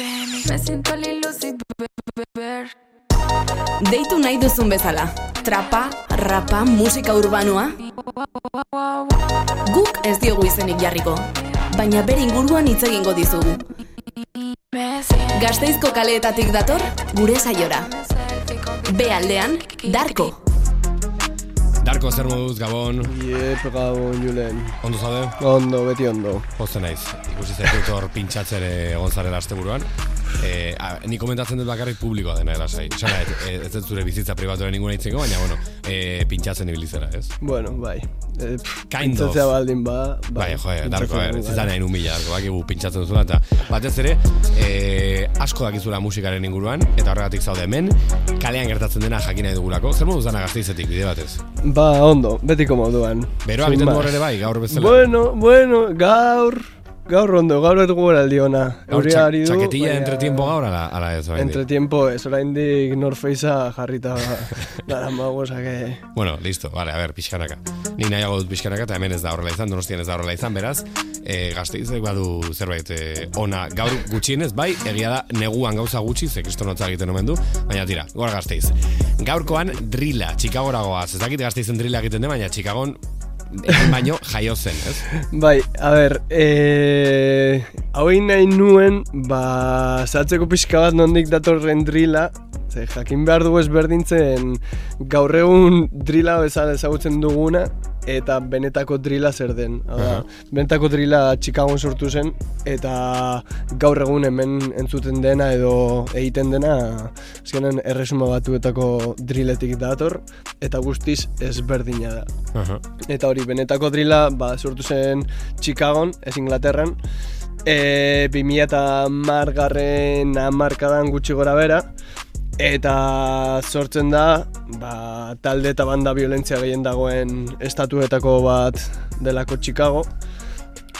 Me siento sin beber. Deitu nahi duzun bezala. Trapa, rapa, musika urbanoa. Guk ez diogu izenik jarriko. Baina bere inguruan hitz egingo dizugu. Gasteizko kaleetatik dator, gure saiora. B aldean, Darko. Darko zer moduz, Gabon, Iep, gabon, Julen. ondo zaude? Ondo, beti ondo. Pozten naiz, ikusi zaitut hor pintxatzere egon zarela asteburuan. E, a, ni komentatzen dut bakarrik publikoa dena erasai. Esan nahi, e, ez dut zure bizitza pribatuaren ninguna itzeko, baina, bueno, e, pintxatzen ibilizera, ez? Bueno, bai. E, Kind of. baldin ba, Bai, jo, Darko, pintzatzen er, dugu, ez bai. da nahi numila, Darko, bakigu pintxatzen duzula, eta batez ere, e, asko dakizula musikaren inguruan, eta horregatik zaude hemen, kalean gertatzen dena jakin nahi dugulako, zer moduz dana gazteizetik, bide batez? Ba, ondo, betiko moduan. Beroa egiten du más. hor ere bai, gaur bezala. Bueno, bueno, gaur, gaur ondo, gaur dugu aldi ona. Euria ari du, txaketilla baina- entretiempo gaur, ala, ala ez, oraindik? Entretiempo ez, oraindik Norfacea jarrita dara mago, osake... Bueno, listo, vale, a ver, pixkanaka. Ni nahiago dut pixkanaka, eta hemen ez da horrela izan, donostian ez da horrela izan, beraz, e, gazteizek badu zerbait e, ona gaur gutxienez, bai, egia da, neguan gauza gutxi, ze kristonotza egiten omen du, baina tira, gora gazteiz. Gaurkoan drila, Chicagora goaz, ez dakit gazteizen drila egiten den, baina Chicagon baino jaio zen, ez? Bai, a ber, e, hau egin nahi nuen, ba, zatzeko pixka bat nondik datorren drila, ze jakin behar dugu ezberdintzen gaur egun drila bezala ezagutzen duguna, eta benetako drila zer den. Da, Aha. benetako drila Chicagoan sortu zen, eta gaur egun hemen entzuten dena edo egiten dena, azkenen erresuma batuetako driletik dator, eta guztiz ezberdina da. Aha. Eta hori, benetako drila, ba, sortu zen Chicagon, ez Inglaterran, e, 2000 eta margarren amarkadan gutxi gora bera, eta sortzen da, ba, talde eta banda violentzia gehien dagoen estatuetako bat delako Chicago.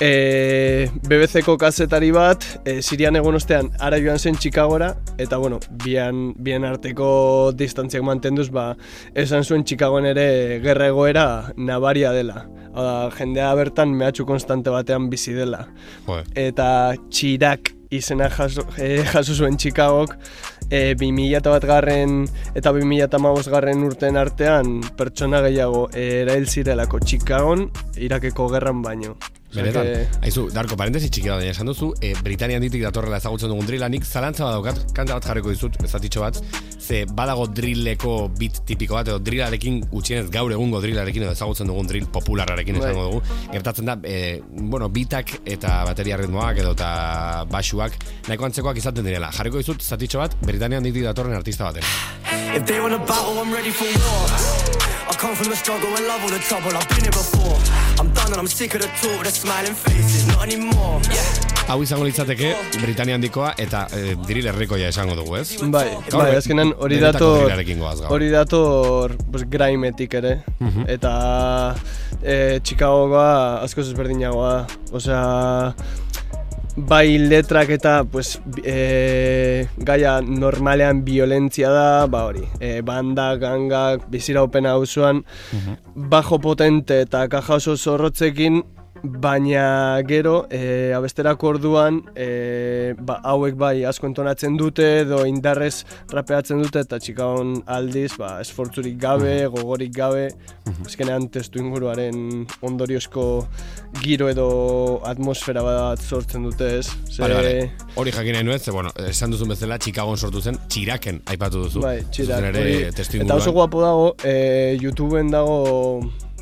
E, BBC-ko kazetari bat, e, Sirian egon ostean ara joan zen Chicagora, eta bueno, bian, bien arteko distantziak mantenduz, ba, esan zuen Chicagoen ere gerra egoera nabaria dela. Hau da, jendea bertan mehatxu konstante batean bizi dela. Joder. Eta txirak izena jaso, e, jaso zuen Chicagok, e, 2000 bat garren eta 2000 eta garren urten artean pertsona gehiago erail zirelako Chicagon Irakeko gerran baino. Benetan, que- aizu, Darko, parentesi txiki bat, baina esan duzu, e, Britanian ditik datorrela ezagutzen dugun drila, nik zalantza bat daukat, kanta bat jarriko dizut, ezatitxo bat, ze badago drilleko bit tipiko bat, edo drillarekin, gutxienez gaur egungo drillarekin, edo ezagutzen dugun drill popularrarekin Bai. esango dugu, gertatzen da, e, bueno, bitak eta bateria ritmoak edo eta basuak nahiko antzekoak izaten direla. Jarriko dizut, zatitxo bat, Britanian ditik datorren artista baten. If they want a battle, I'm ready for war. I come from the struggle and love all the trouble. I've been here before. I'm done and I'm sick of the talk, the smiling faces, not anymore. Yeah. Hau izango litzateke, Britania handikoa eta e, drill herrikoia esango dugu, ez? Bai, Gaur bai, azkenan hori dator hori dator pues, grimetik ere Mhm. eta e, Chicagoa askoz ezberdinagoa da. Osea, bai letrak eta pues, e, gaia normalean violentzia da, ba hori, e, banda, gangak, biziraupena auzoan, bajo potente eta kaja oso zorrotzekin, baina gero, e, abesterako orduan, e, ba, hauek bai asko entonatzen dute, edo indarrez rapeatzen dute, eta txikaon aldiz, ba, esfortzurik gabe, gogorik gabe, azkenean testu inguruaren ondoriozko giro edo atmosfera bat sortzen dute ez. Ze, Vale, vale. Hori jakin nahi nuen, ze, bueno, esan duzun bezala, Chicagoan sortu zen, txiraken aipatu duzu. Bai, txirak. Ere, testu Eta oso guapo dago, e, YouTubeen dago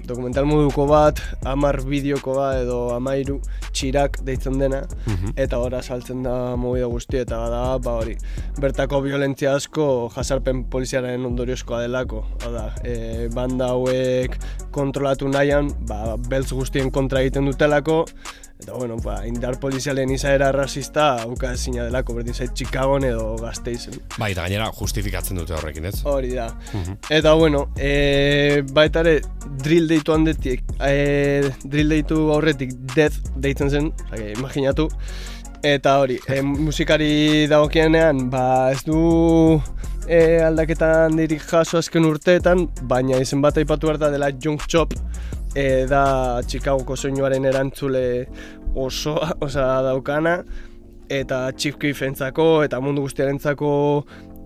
dokumental moduko bat, amar bideokoa edo amairu txirak deitzen dena, Mhm. eta ora saltzen da movida guzti, eta bada, ba hori, bertako violentzia asko jasarpen poliziaren ondoriozkoa delako. Da, e, banda hauek kontrolatu nahian, ba, beltz guztien kontra egiten dutelako, Eta bueno, ba, indar polizialen izaera rasista auka ezina delako, berdin zait Chicagon edo Gasteizen. Bai, eta gainera justifikatzen dute horrekin, ez? Hori da. Mhm. Eta bueno, e, baita ere drill deitu handetik, e, drill deitu aurretik death deitzen zen, osea, imaginatu. Eta hori, e, musikari dagokienean, ba ez du e, aldaketa handirik jaso azken urteetan, baina izen bat aipatu behar da dela Junk Chop, e, da Chicagoko soinuaren erantzule osoa, osea, daukana, eta Chief Keefentzako eta mundu guztiarentzako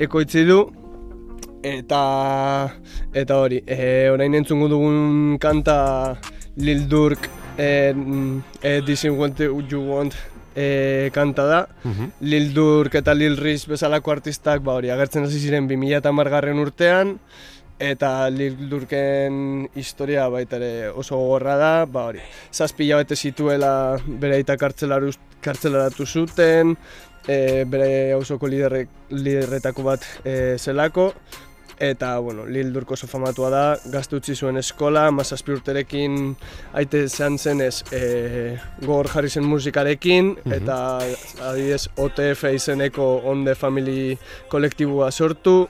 ekoitzi du. Eta eta hori, e, orain entzungo dugun kanta Lil Durk e, e, This is what you want e, kanta da. Lil Durk eta Lil Riz bezalako artistak ba hori agertzen hasi ziren 2010 garren urtean eta Lil Durken historia baita ere oso gogorra da, ba hori. Zazpi bete zituela bere aita kartzelaratu zuten, e, bere hausoko liderrek, liderretako bat e, zelako, eta, bueno, Lil Durk oso famatua da, gazte utzi zuen eskola, mazazpi urterekin aite zean zenez e, gogor jarri zen musikarekin, eta adibidez OTF izeneko On The Family kolektibua sortu,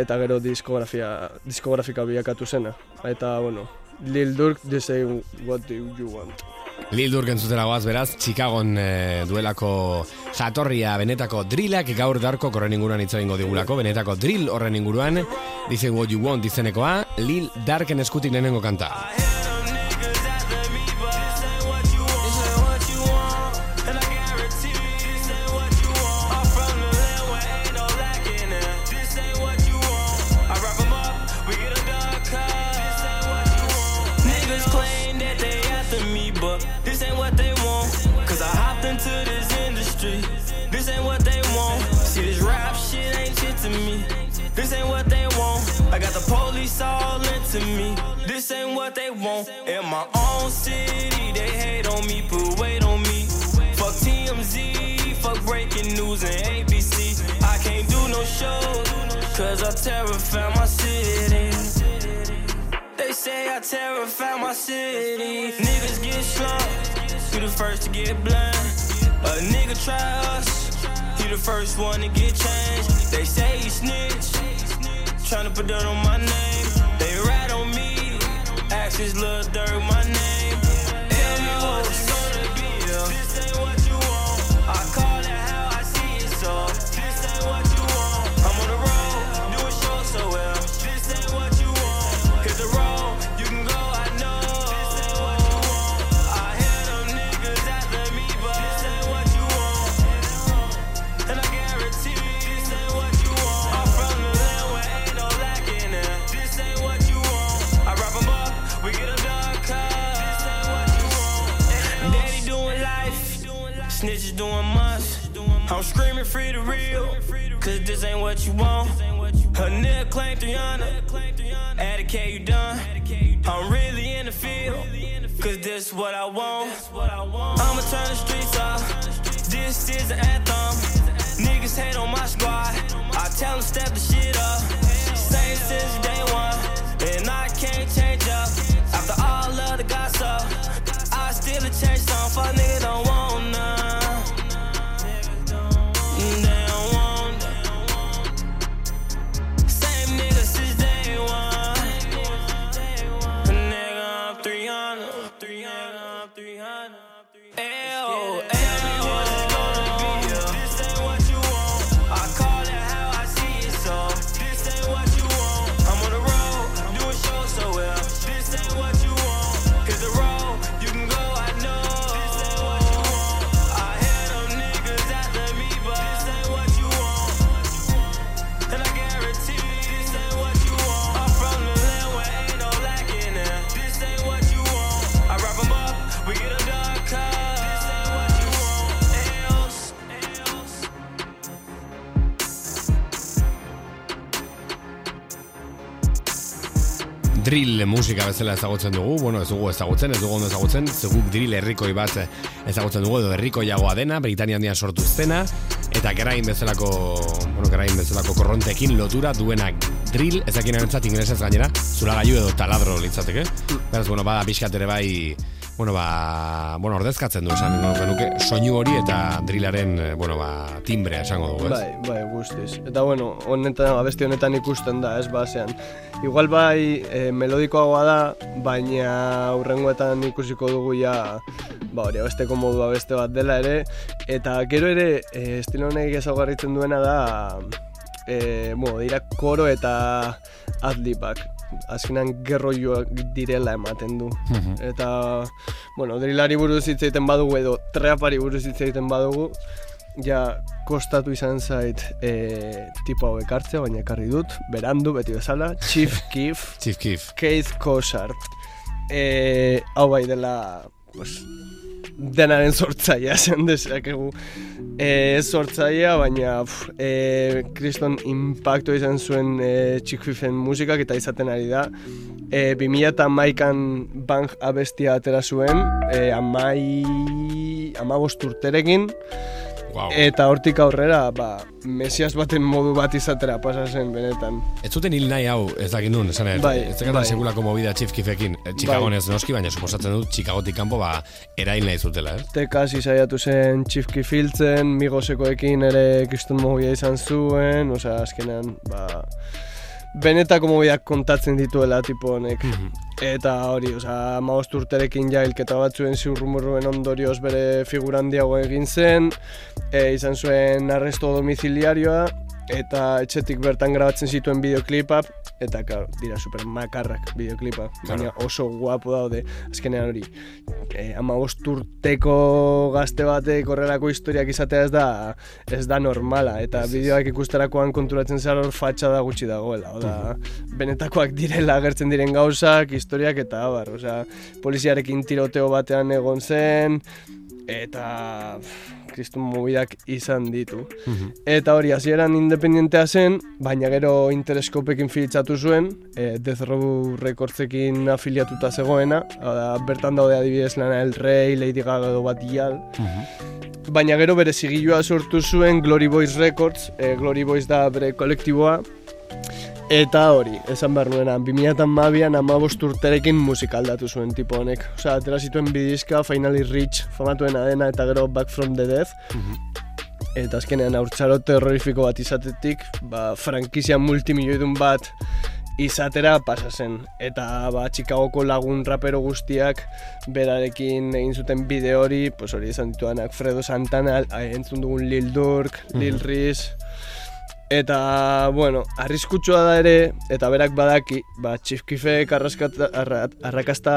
eta gero diskografia, diskografika bilakatu zena. Eta, bueno, Lil Durk, they say what do you want. Lil Durk entzutera goaz beraz, Chicagon eh, duelako jatorria benetako drillak gaur darko horren inguruan hitz egingo digulako, benetako drill horren inguruan, dice what you want izenekoa, Lil Darken eskutik lehenengo kanta. Police all into me. This ain't what they want. In my own city, they hate on me, put weight on me. Fuck TMZ, fuck breaking news and ABC. I can't do no shows, cause I terrify my city. They say I terrify my city. Niggas get slumped, you the first to get blind. A nigga try us, he the first one to get changed. They say he snitch, tryna put dirt on my name. His little dirt my name. Drill musika bezala ezagutzen dugu, bueno, ez dugu ezagutzen, ez dugu ondo ezagutzen, zeguk drill herrikoi bat ezagutzen dugu, edo herrikoiagoa dena, Britania handian sortu zena, eta gerain bezalako, bueno, gerain bezalako korrontekin lotura duenak drill, ezakin erantzat inglesez gainera, zulagailu edo taladro litzateke. Beraz, bueno, bada pixkat ere bai, bueno, ba, bueno, ordezkatzen du esan genuke, soinu hori eta drillaren, eh, bueno, ba, timbrea esango dugu, ez? Bai, bai, guztiz. Eta bueno, honetan, abesti honetan ikusten da, ez basean. Igual bai e, melodikoagoa da, baina hurrengoetan ikusiko dugu ja, ba hori, abesteko modua beste bat dela ere. Eta gero ere, e, estilo honek ezaugarritzen duena da, e, bueno, dira koro eta adlibak. Azkenan gerroioak direla ematen du. Eta, bueno, drillari buruz hitz egiten badugu edo trapari buruz hitz egiten badugu, ja kostatu izan zait e, tipo hau ekartzea, baina ekarri dut, berandu, beti bezala, Chief Keef, Chief Keef. Keith Cosart. E, hau bai dela, pues, denaren sortzaia zen dezakegu. E, ez sortzaia, baina pf, e, kriston impacto izan zuen e, Chief Keefen musikak eta izaten ari da. E, 2008an Bang abestia atera zuen, e, amai, amabost urterekin, Wow. eta hortik aurrera, ba, mesias baten modu bat izatera pasa zen benetan. Ez zuten hil nahi hau, ez dakit nun, esan ere, Bai, ez dakit bai. segulako mobida Chief Keefekin, Eh, Chicagoan ez noski, baina suposatzen dut Chicagotik kanpo ba, erail nahi zutela, eh? Tekasi saiatu zen txifki filtzen, migosekoekin ere kriston mobia izan zuen, osea, azkenean, ba, benetako mobiak kontatzen dituela tipo honek. Eta hori, osea, amaost urterekin ja hilketa batzuen ziurrumurruen ondorioz bere figura handiago egin zen, e, izan zuen arresto domiciliarioa, eta etxetik bertan grabatzen zituen bideoklipak, eta claro, dira super makarrak bideoklipak, baina oso guapo daude, azkenean hori, e, amabost urteko gazte batek horrelako historiak izatea ez da ez da normala, eta bideoak ikusterakoan konturatzen zara hor fatxada gutxi dagoela, oda, benetakoak direla agertzen diren gauzak, historiak eta abar, osea, poliziarekin tiroteo batean egon zen, eta kristun mobidak izan ditu. Eta hori, hasieran independentea zen, baina gero Interscopeekin filitzatu zuen, e, Death Row Recordsekin afiliatuta zegoena, da, bertan daude adibidez Lana El Rey, Lady Gaga edo bat dial. Baina gero bere zigilua sortu zuen Glory Boys Records, e, Glory Boys da bere kolektiboa, Eta hori, esan behar nuena, 2012an amabost urterekin musika aldatu zuen tipo honek. Osea, atera zituen bidizka, Finally Rich, famatuena dena, eta gero Back from the Death. Eta azkenean haurtzaro terrorifiko bat izatetik, ba, frankizia multimilioidun bat izatera pasa zen. Eta ba, Chicagoko lagun rapero guztiak berarekin egin zuten bideo hori, pues hori izan dituanak Fredo Santana, entzun dugun Lil Durk, Lil Riz, Eta, bueno, arriskutsua da ere, eta berak badaki, ba, txifkifek arra, arrakasta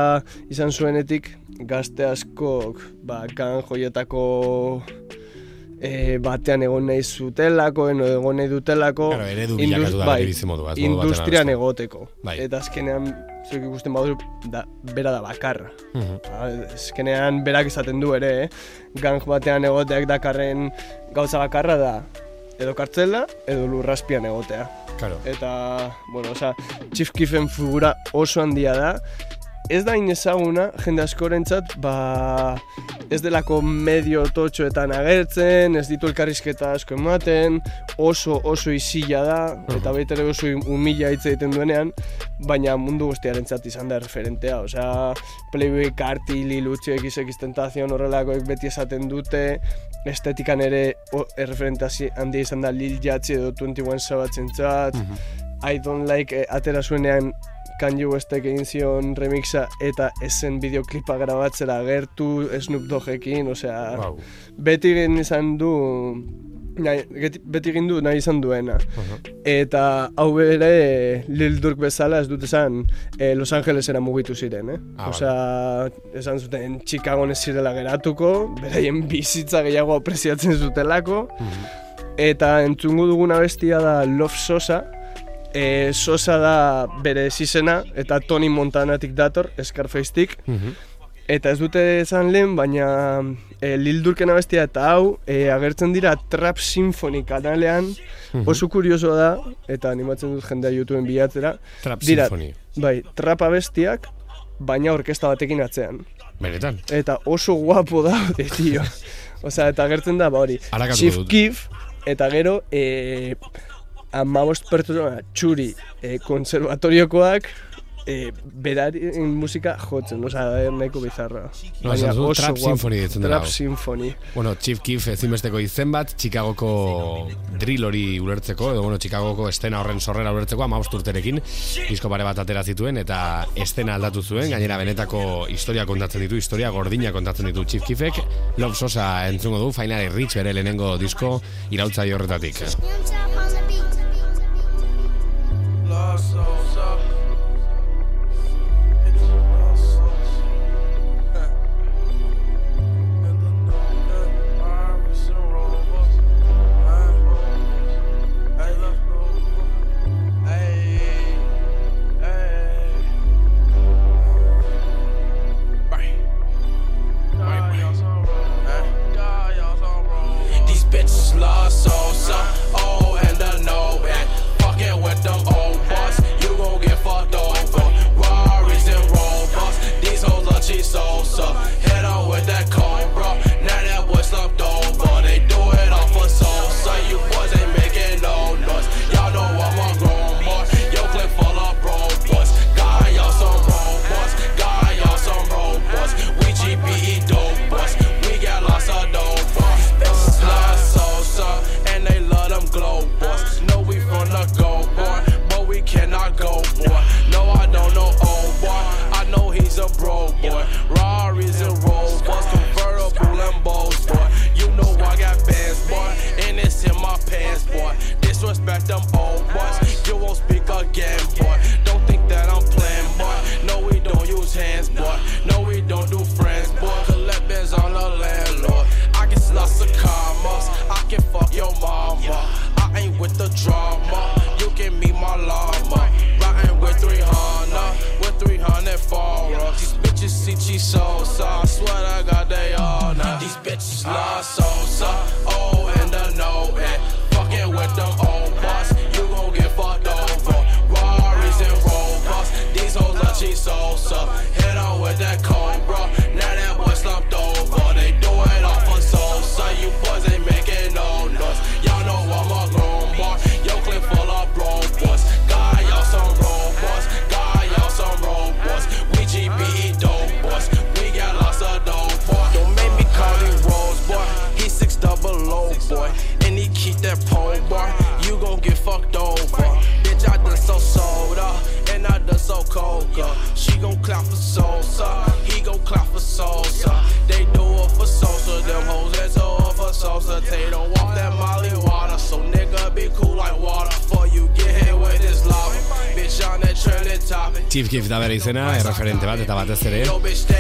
izan zuenetik, gazte askok, ba, kan joietako e, batean egon nahi zutelako, eno egon nahi dutelako, Claro, eredu indus- bilakatu da bai, bere bizimodua, ez modu batera industrian egoteko. Bai. Eta azkenean, zuek ikusten badu, da, bera da bakarra. Mhm. Ba, Azkenean berak esaten du ere, eh? gang batean egoteak dakarren gauza bakarra da, edo kartzela, edo lurraspian egotea. Claro. Eta, bueno, osea, Chief Keefen figura oso handia da. Ez da inezaguna, jende askorentzat, ba, ez delako medio totxoetan agertzen, ez ditu elkarrizketa asko ematen, oso oso isila da, eta baita ere oso humila hitz egiten duenean, baina mundu guztiarentzat izan da referentea, osea, Playboy Carti, Lil Uzi, XX Tentacion horrelakoek beti esaten dute, estetikan ere o, erreferente hasi- handia izan da Lil Yachty edo 21 Savage entzat, I don't like eh, atera zuenean Kanye Westek egin zion remixa eta esen bideoklipa grabatzera agertu Snoop Doggekin, osea, Wow. beti egin izan du nahi, beti egin du nahi izan duena. Eta hau bere Lil Durk bezala ez dut esan eh, Los Angelesera mugitu ziren, eh? Ah, Osea, esan zuten Chicagoan ez zirela geratuko, beraien bizitza gehiago apreziatzen zutelako. Eta entzungu duguna bestia da Love Sosa, e, Sosa da bere zizena eta Tony Montanatik dator, Scarfacetik. Eta ez dute esan lehen, baina e, Lil Durken abestia eta hau e, agertzen dira Trap Symphony kanalean, oso kuriosoa da, eta animatzen dut jendea YouTubeen bilatzera. Trap dira, Symphony. Bai, trap abestiak, baina orkesta batekin atzean. Benetan. Eta oso guapo daude, tio. Osea, eta agertzen da, ba hori, Chief. Keef, eta gero, e, amabost pertsona txuri e, konservatoriokoak, e, berarien musika jotzen, osea, nahiko bizarra. No, esan duzu, Trap Symphony ditzen dela Trap. Symphony. Bueno, Chief Keef ezinbesteko izen bat, Chicagoko drill hori ulertzeko, edo bueno, Chicagoko estena horren sorrera ulertzeko, amabost urterekin, disko pare bat atera zituen, eta estena aldatu zuen, gainera benetako historia kontatzen ditu, historia gordina kontatzen ditu Chief Keefek, Love Sosa entzungo du, Finally Rich bere lehenengo disko irautza horretatik. Chief Keef da bere izena, erreferente bat eta batez ere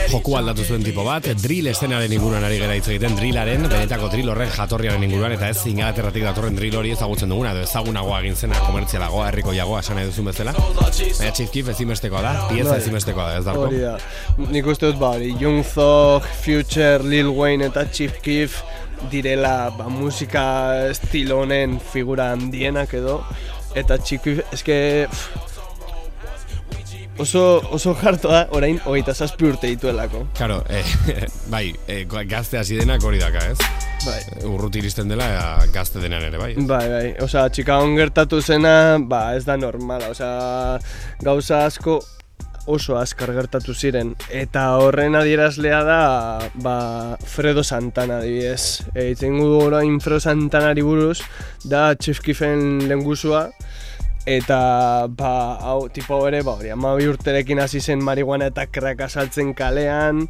joku aldatu zuen tipo bat, drill eszenaren inguruan ari gara hitz egiten, drillaren, benetako drill horren jatorriaren inguruan, eta ez ingalaterratik datorren drill hori ezagutzen duguna, edo ezagunagoa egin zena, komertzialagoa, herriko jagoa, esan nahi duzun bezala. Baina Chief Keef ezimestekoa da, pieza Bai. ezimestekoa da, ez darko? Hori da. Nik uste dut ba, hori, Young Thug, Future, Lil Wayne eta Chief Keef direla ba, musika estilo honen figura handienak edo eta Keef, eske pff, oso, oso jarto da, orain hogeita zazpi urte dituelako. Claro, eh, bai, eh, gazte hasi denak hori daka, ez? Bai. Urruti iristen dela, eh, gazte denean ere, bai. ez? Bai, bai, osea, Chicagoan gertatu zena, ba, ez da normala, osea, gauza asko oso azkar gertatu ziren. Eta horren adierazlea da, ba, Fredo Santana, adibidez. E, itzen gu orain Fredo Santanari buruz, da Chief Keefen lengusua, eta ba, hau, tipo ere, ba, hori, amabi urterekin hasi zen marihuana eta crack asaltzen kalean,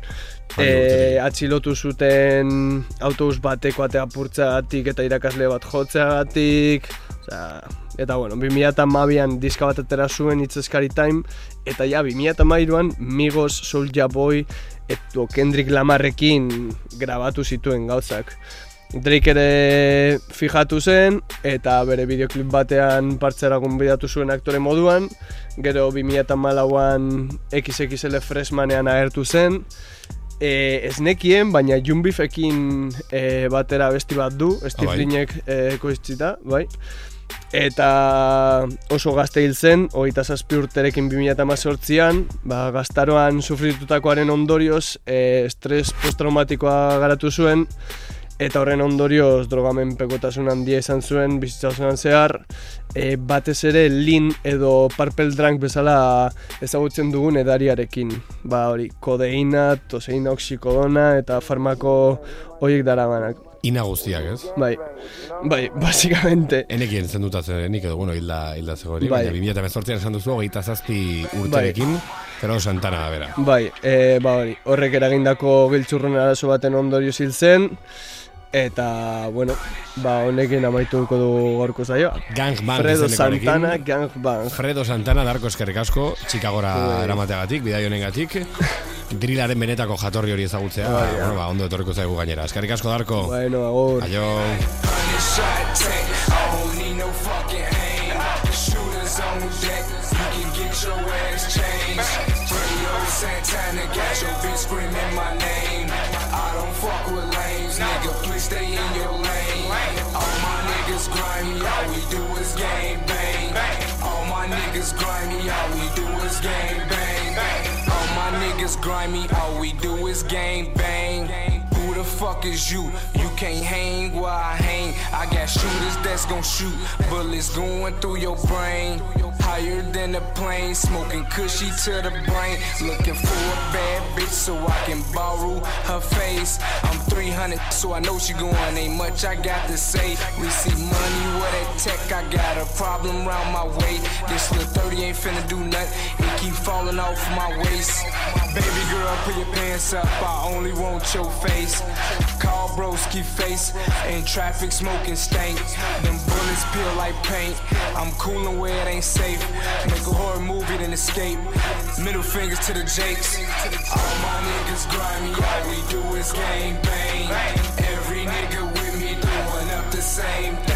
e, atxilotu zuten autobus bateko atea purtzeagatik eta irakasle bat jotzeagatik, osea, eta bueno, 2008an diska bat atera zuen It's Scary Time, eta ja, 2008an Migos, Soulja Boy, eto Kendrick Lamarrekin grabatu zituen gauzak. Drake ere fijatu zen, eta bere videoklip batean partzera gonbidatu zuen aktore moduan, gero 2008an XXL Freshmanean agertu zen, e, ez nekien, baina Junbifekin e, batera besti bat du, Steve bai. Linek e, koiztzita, bai. Eta oso gazte hil zen, hogeita zazpi urterekin 2018an, ba, gaztaroan sufritutakoaren ondorioz, e, estres posttraumatikoa garatu zuen, eta horren ondorioz drogamen pekotasun handia izan zuen bizitza osoan zehar, e, batez ere lin edo purple drunk bezala ezagutzen dugun edariarekin. Ba hori, kodeina, toseina oxikodona eta farmako horiek daramanak. Ina guztiak, ez? Bai, bai, basikamente. Enekien zenduta zenik edo, bueno, hilda, hilda zegoeri, Bai. baina 2018an esan duzu, hogeita zazpi urterekin, pero Santana da bera. Bai, e, ba hori, horrek eragindako giltzurrun arazo baten ondorio hil zen, eta, bueno, ba honekin amaituko du gorko zaioa. Gang Bang Fredo. Santana, Gang Bang. Fredo Santana, darko eskerrik asko, Chicagora Bai. eramateagatik, bidai honengatik. Drillaren benetako jatorri hori ezagutzea, Bai, bueno, ba, ondo etorriko zaigu gainera. Eskerrik asko, Darko. Bueno, agur. Aio. Santana got your bitch screaming my name. grimy, all we do is game bang. All my niggas grimy, all we do is game bang. All my niggas grimy, all we do is game bang. The fuck is you? You can't hang where I hang. I got shooters that's gon' shoot, bullets going through your brain. Higher than a plane, smoking cushy to the brain. Looking for a bad bitch so I can borrow her face. I'm 300, so I know she going. Ain't much I got to say. See money with that tech, I got a problem round my way. This little 30 ain't finna do nothing. It keep falling off my waist. Baby girl, put your pants up. I only want your face. Call broski face. In traffic, smoking stank. Them bullets peel like paint. I'm coolin' where it ain't safe. Make a horror movie, then escape. Middle fingers to the Jakes. All my niggas grimy, all we do is gang bang. Every nigga with me doing up the same thing.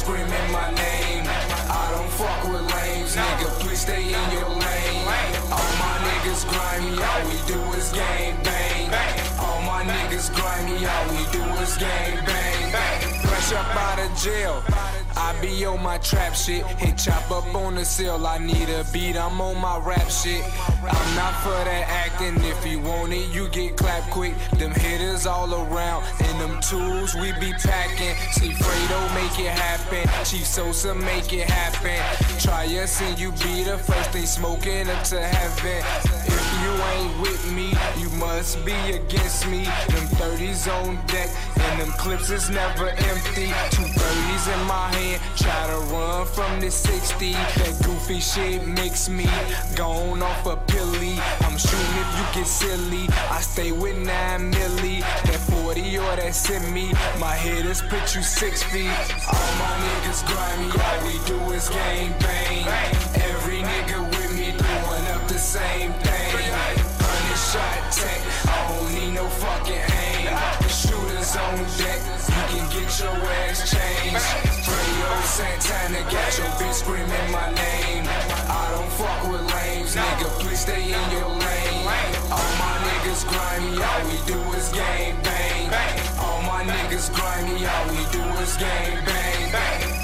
Screaming my name. I don't fuck with lames, nigga. Please stay in your lane. All my niggas grimy, all we do is gang bang. All my niggas grimy, all we do is gang bang. Fresh up out of jail. I be on my trap shit. Hit chop up on the cell. I need a beat. I'm on my rap shit. I'm not for that acting. If you want it, you get clapped quick. Them hitters all around. And them tools we be packing. See Fredo make it happen. Chief Sosa make it happen. Try us and you be the first thing smoking up to heaven. If you ain't with me, you must be against me. Them 30s on deck, and them clips is never empty. Two 30s in my hand, try to run from the 60. That goofy shit makes me gone off a pilly. I'm shooting if you get silly. I stay with 9 milli. That 40 or that semi. My hitters put you six feet. All my niggas grimy, all we do is gang bang. Every nigga with me doing up the same thing. Hundred shot tech, I don't need no fucking aim. The shooters on deck, you can get your ass changed. Radio Santana got your bitch screaming my name. I don't fuck nigga. Please stay in your lane. All my niggas grimy, all we do is gang bang. All my niggas grimy, all we do is gang bang.